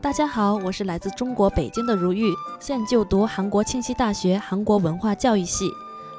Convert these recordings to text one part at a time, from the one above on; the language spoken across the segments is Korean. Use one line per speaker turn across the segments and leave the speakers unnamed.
大家好，我是来自中国北京的如玉，现就读韩国庆熙大学韩国文化教育系，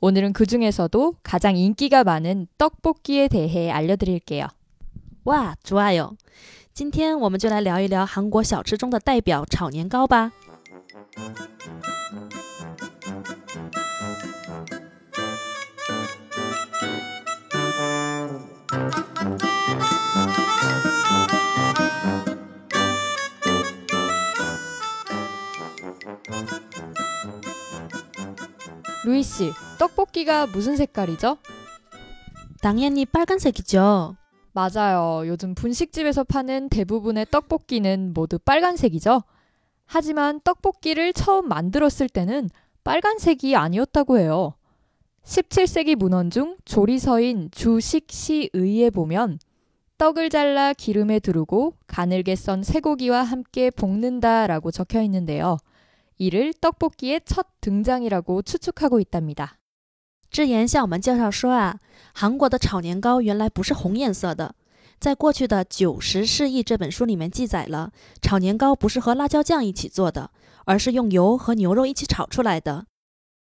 오늘은 그 중에서도 가장 인기가 많은 떡볶이에 대해 알려드릴게요.
와, 좋아요. 今天我们就来聊一聊韩国小吃中的代表炒年糕吧。
루이 씨, 떡볶이가 무슨 색깔이죠?
당연히 빨간색이죠.
맞아요. 요즘 분식집에서 파는 대부분의 떡볶이는 모두 빨간색이죠. 하지만 떡볶이를 처음 만들었을 때는 빨간색이 아니었다고 해요. 17세기 문헌 중 조리서인 주식시의에 보면 떡을 잘라 기름에 두르고 가늘게 썬 쇠고기와 함께 볶는다 라고 적혀 있는데요. 이를 떡볶이의 첫 등장이라고 추측하고 있답니다.
之言小们介绍说啊，韩国的炒年糕原来不是红颜色的，在过去的九十世纪这本书里面记载了，炒年糕不是和辣椒酱一起做的，而是用油和牛肉一起炒出来的。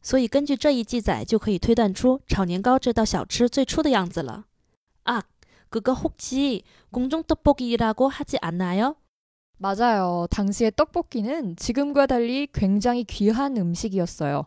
所以根据这一记载，就可以推断出炒年糕这道小吃最初的样子了。 아，
그것까달리 굉장히 귀한 음식이었어요.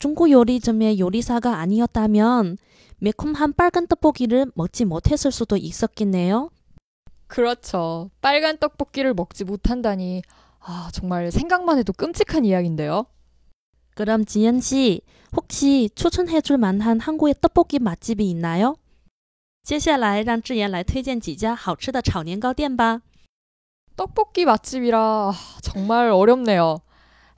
중국 요리점의 요리사가 아니었다면 매콤한 빨간 떡볶이를 먹지 못했을 수도 있었겠네요.
그렇죠. 빨간 떡볶이를 먹지 못한다니 아, 정말 생각만 해도 끔찍한 이야기인데요.
그럼 지연 씨, 혹시 추천해 줄 만한 한국의 떡볶이 맛집이 있나요? 接下来让智妍来推荐几家好吃的炒年糕店吧。
떡볶이 맛집이라 정말 어렵네요.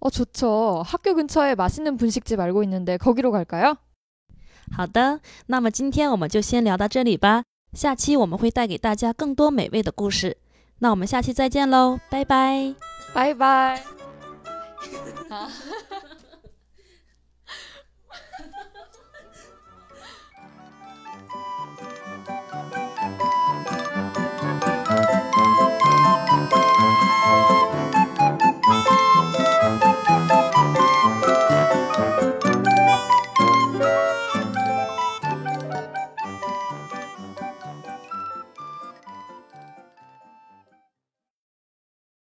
어, 좋죠. 학교 근처에 맛있는 분식집 알고 있는데 거기로 갈까요?
好的，那么今天我们就先聊到这里吧。下期我们会带给大家更多美味的故事。那我们下期再见喽，拜拜。
拜拜。